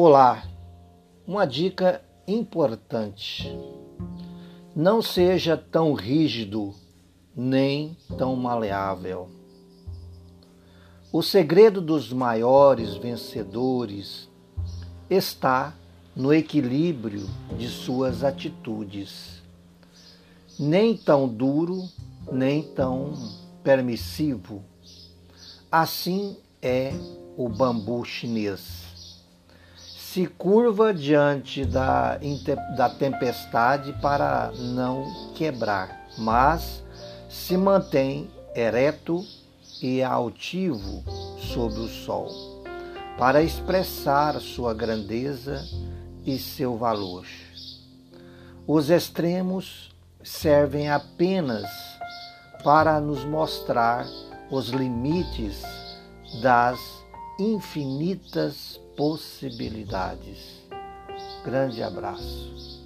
Olá, uma dica importante. Não seja tão rígido nem tão maleável. O segredo dos maiores vencedores está no equilíbrio de suas atitudes. Nem tão duro, nem tão permissivo. Assim é o bambu chinês. Se curva diante da, da tempestade para não quebrar, mas se mantém ereto e altivo sob o sol, para expressar sua grandeza e seu valor. Os extremos servem apenas para nos mostrar os limites das infinitas possibilidades. Grande abraço.